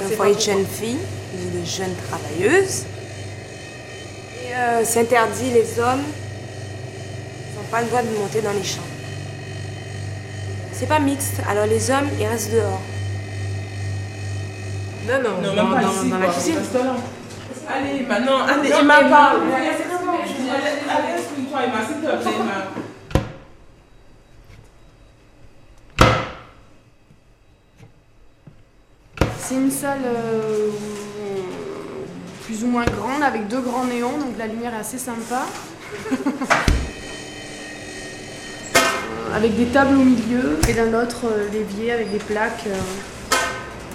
C'est un foyer de jeunes filles, de jeunes travailleuses. Et euh, c'est interdit, les hommes n'ont pas le droit de monter dans les chambres. C'est pas mixte, alors les hommes, ils restent dehors. Non, non, Non, même pas dans- ici, dans la cuisine. Allez, maintenant, allez, Non, Emma, parle. ouais. Allez, exprime-toi, Emma, s'il te plaît, Emma. C'est une salle euh, plus ou moins grande avec deux grands néons, donc la lumière est assez sympa. Avec des tables au milieu et d'un autre euh, l'évier avec des plaques, euh,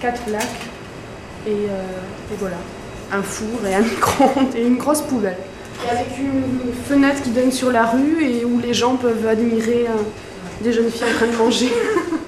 quatre plaques et, et voilà, un four et un micro-ondes et une grosse poubelle. Et avec une fenêtre qui donne sur la rue et où les gens peuvent admirer des jeunes filles en train de manger.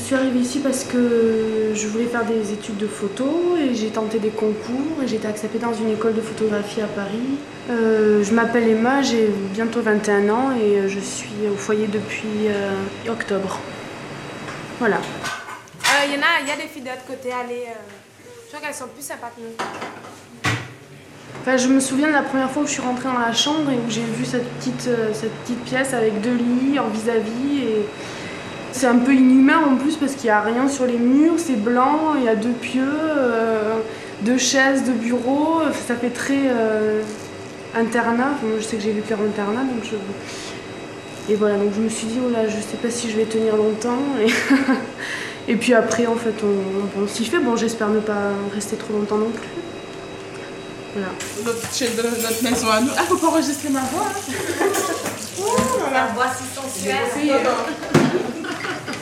suis arrivée ici parce que je voulais faire des études de photo et j'ai tenté des concours et j'ai été acceptée dans une école de photographie à Paris. Euh, je m'appelle Emma, j'ai bientôt 21 ans et je suis au foyer depuis euh, octobre. Voilà. Euh, Il y en a, il y a des filles de l'autre côté, allez. euh, je crois qu'elles sont plus sympas que nous. Enfin, je me souviens de la première fois où je suis rentrée dans la chambre et où j'ai vu cette petite, euh, cette petite pièce avec deux lits en vis-à-vis. Et c'est un peu inhumain en plus parce qu'il n'y a rien sur les murs, c'est blanc, il y a deux pieux, euh, deux chaises, deux bureaux. Ça fait très euh, internat. Enfin, je sais que j'ai vécu en internat, donc je. Et voilà, donc je me suis dit, oh là, je sais pas si je vais tenir longtemps. Et, et puis après, en fait, on, on s'y fait. Bon, j'espère ne pas rester trop longtemps non plus. Voilà. Notre chaîne de notre maison à nous. Ah, faut pas enregistrer ma voix. hein. La voix si sensuelle. Oui, euh, voix dégueulasse, oui. Super.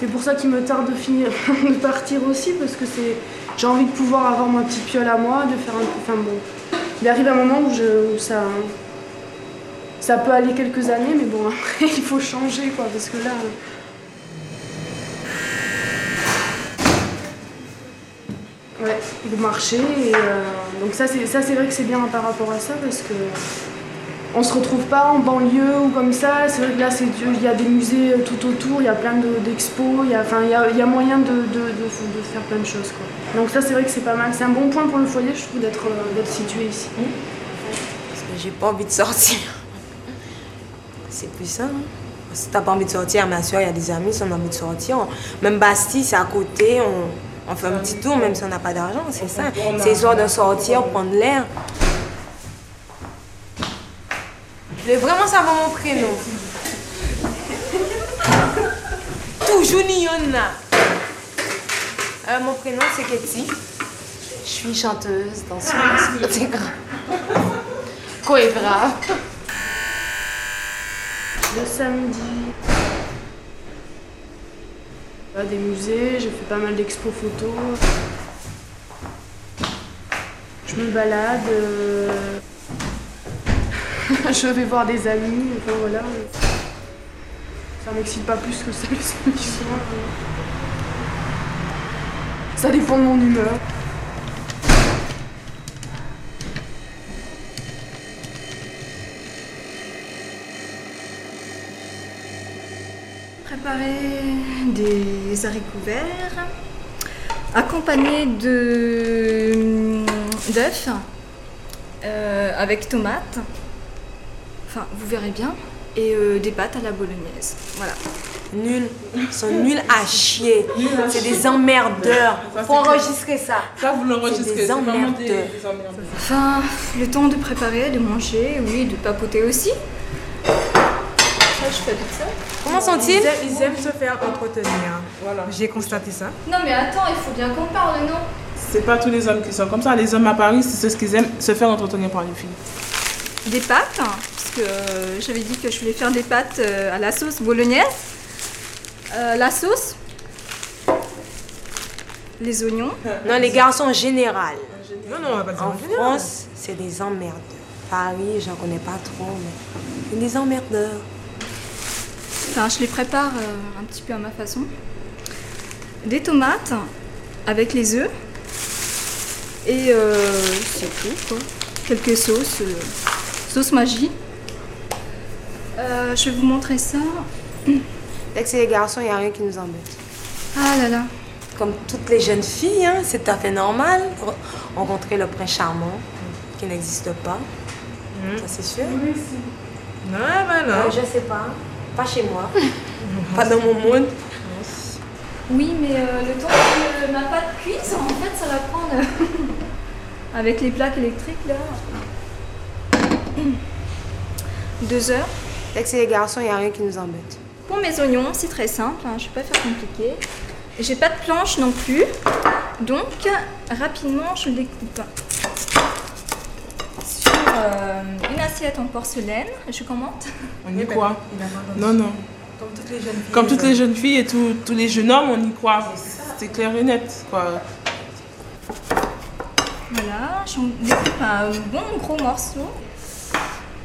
C'est pour ça qu'il me tarde de finir, de partir aussi, parce que c'est, j'ai envie de pouvoir avoir ma petite piole à moi, de faire un peu. Enfin bon, il arrive un moment où, je, ça, ça peut aller quelques années, mais bon après il faut changer quoi, parce que là. Ouais, le marché et euh, donc ça c'est vrai que c'est bien par rapport à ça parce que on se retrouve pas en banlieue ou comme ça. C'est vrai que là, c'est il y a des musées euh, tout autour, il y a plein de- d'expos, il y a, enfin, il y a, y a moyen de, de, de, de faire plein de choses. Quoi. Donc ça, c'est vrai que c'est pas mal. C'est un bon point pour le foyer, je trouve, d'être euh, d'être situé ici. Parce que j'ai pas envie de sortir. C'est plus ça. hein. Si t'as pas envie de sortir, ma soeur, il y a des amis, si on a envie de sortir. on- Même Bastille, c'est à côté, on, on fait un petit tour, même si on n'a pas d'argent, c'est ça. C'est histoire de sortir, prendre l'air. Je voulais vraiment savoir mon prénom. Toujours Niona. Euh, mon prénom, c'est Ketty. Je suis chanteuse, danseuse, grave. Coébra. Le samedi, à des musées, j'ai fait pas mal d'expos photos. Je me balade. euh, je vais voir des amis, enfin voilà. Ça m'excite pas plus que ça le samedi soir. Ça dépend de mon humeur. Préparer des haricots verts, accompagnés de d'œufs euh, avec tomates. Enfin, vous verrez bien. Et euh, des pâtes à la bolognaise. Voilà. Nuls. Ils sont nuls à chier. C'est des emmerdeurs. Ça, Faut enregistrer ça. Ça, vous l'enregistrez. C'est des emmerdeurs. des emmerdeurs. Enfin, le temps de préparer, de manger, oui, de papoter aussi. Ça, je fais tout ça. Comment sont-ils Ils aiment, ils aiment se faire entretenir. Voilà. J'ai constaté ça. Non, mais attends, il faut bien qu'on parle, non? C'est pas tous les hommes qui sont comme ça. Les hommes à Paris, c'est ce qu'ils aiment, se faire entretenir par les filles. Des pâtes, hein, parce que euh, j'avais dit que je voulais faire des pâtes euh, à la sauce bolognaise. Euh, la sauce, les oignons, Non, les garçons en général. Non, non, on va pas dire En. France, c'est des emmerdeurs. Paris, j'en connais pas trop, mais c'est des emmerdeurs. Enfin, je les prépare euh, un petit peu à ma façon. Des tomates avec les œufs. Et euh, c'est tout, quoi. Quelques sauces, euh, sauce magie. Euh, je vais vous montrer ça. Dès que c'est les garçons, il n'y a rien qui nous embête. Ah là là. Comme toutes les jeunes filles, hein, c'est tout à fait normal. re- Rencontrer le prince charmant qui n'existe pas. Ça, c'est sûr. Non, ben non. Euh, je sais pas. Pas chez moi. pas dans mon monde. Oui, mais euh, le temps que ma pâte cuise, en fait, ça va prendre. euh, avec les plaques électriques là. Deux heures. Dès que c'est les garçons, il n'y a rien qui nous embête. Pour mes oignons, c'est très simple, hein, je ne vais pas faire compliqué. J'ai pas de planche non plus, donc rapidement je les coupe. Sur euh, une assiette en porcelaine, je commente. On y croit. Non, non. Comme toutes les jeunes filles. Comme toutes les jeunes filles et tous tous les jeunes hommes, on y croit. C'est clair et net. Quoi. Voilà, j'en découpe un bon gros morceau. Voilà, ça je fais comme ça.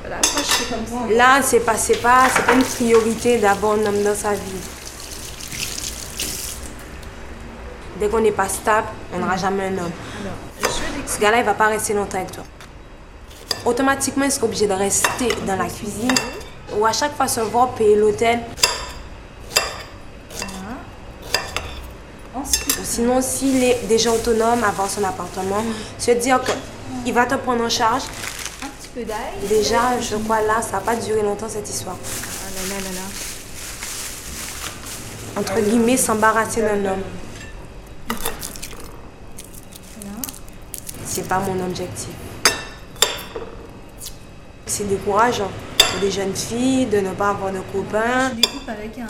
Là, c'est pas, c'est pas, c'est pas une priorité d'avoir un homme dans sa vie. Dès qu'on n'est pas stable, on n'aura jamais un homme. Ce gars-là, il va pas rester longtemps avec toi. Automatiquement, il sera obligé de rester dans la cuisine ou à chaque fois se voir payer l'hôtel. Sinon, s'il est déjà autonome, avoir son appartement, se dire qu'il va te prendre en charge. un petit peu d'ail. Déjà, je crois là, ça va pas durer longtemps cette histoire. Ah là là là là. Entre guillemets, s'embarrasser d'un homme. C'est pas mon objectif. C'est décourageant pour les jeunes filles de ne pas avoir de copains. Je découpe avec un,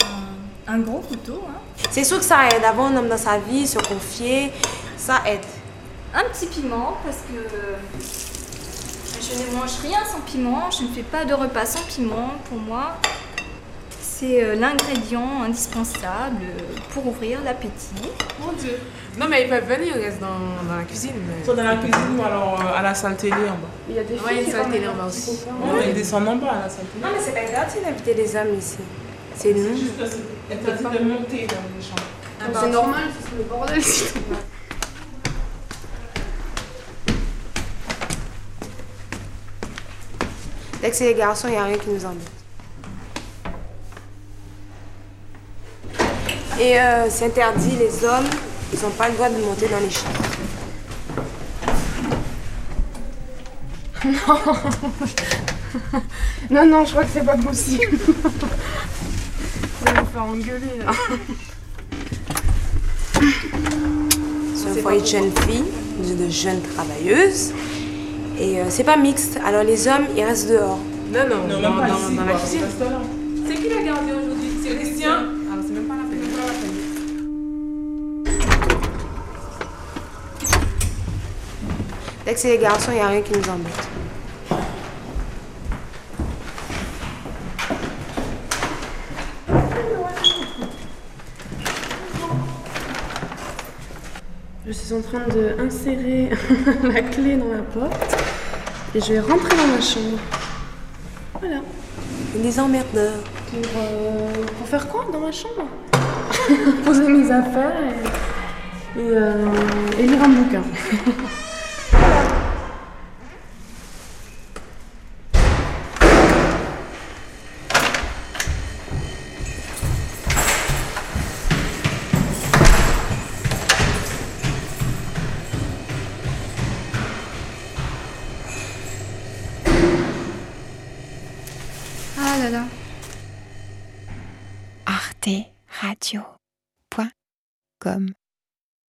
un gros couteau. hein. C'est sûr que ça aide d'avoir un homme dans sa vie, se confier, ça aide. Un petit piment parce que je ne mange rien sans piment. Je ne fais pas de repas sans piment. Pour moi, c'est euh, l'ingrédient indispensable pour ouvrir l'appétit. Mon Dieu. Non, mais ils peuvent venir, ils restent dans, dans la cuisine. Mais... Soit dans la cuisine ou alors euh, à la salle télé en bas. Il y a des Ouais, filles qui salle télé en bas aussi. ils descendent en bas à la salle télé. Non, mais c'est pas gratuit d'inviter des hommes ici. C'est C'est nous. juste de monter dans les chambres. Donc C'est normal, c'est le bordel. C'est les garçons, il n'y a rien qui nous embête. Et euh, c'est interdit, les hommes, ils n'ont pas le droit de monter dans les chambres. Non, non, je crois que c'est pas possible. Ça va me faire engueuler là. C'est un foyer de jeunes filles, de jeunes travailleuses. Et euh, c'est pas mixte. Alors les hommes, ils restent dehors. Non, non, Non, dans, même pas dans- ici. dans la quoi. cuisine. Reste là. C'est qui l'a gardé aujourd'hui? C'est Christian? Alors, c'est même pas la peine. c'est pas la peine. Dès que c'est les garçons, il n'y a rien qui nous embête. Je suis en train d'insérer la clé dans la porte et je vais rentrer dans ma chambre. Voilà. Les emmerdeurs. Pour, euh, pour faire quoi dans ma chambre Poser mes affaires et, et, euh, et lire un bouquin. arteradio.com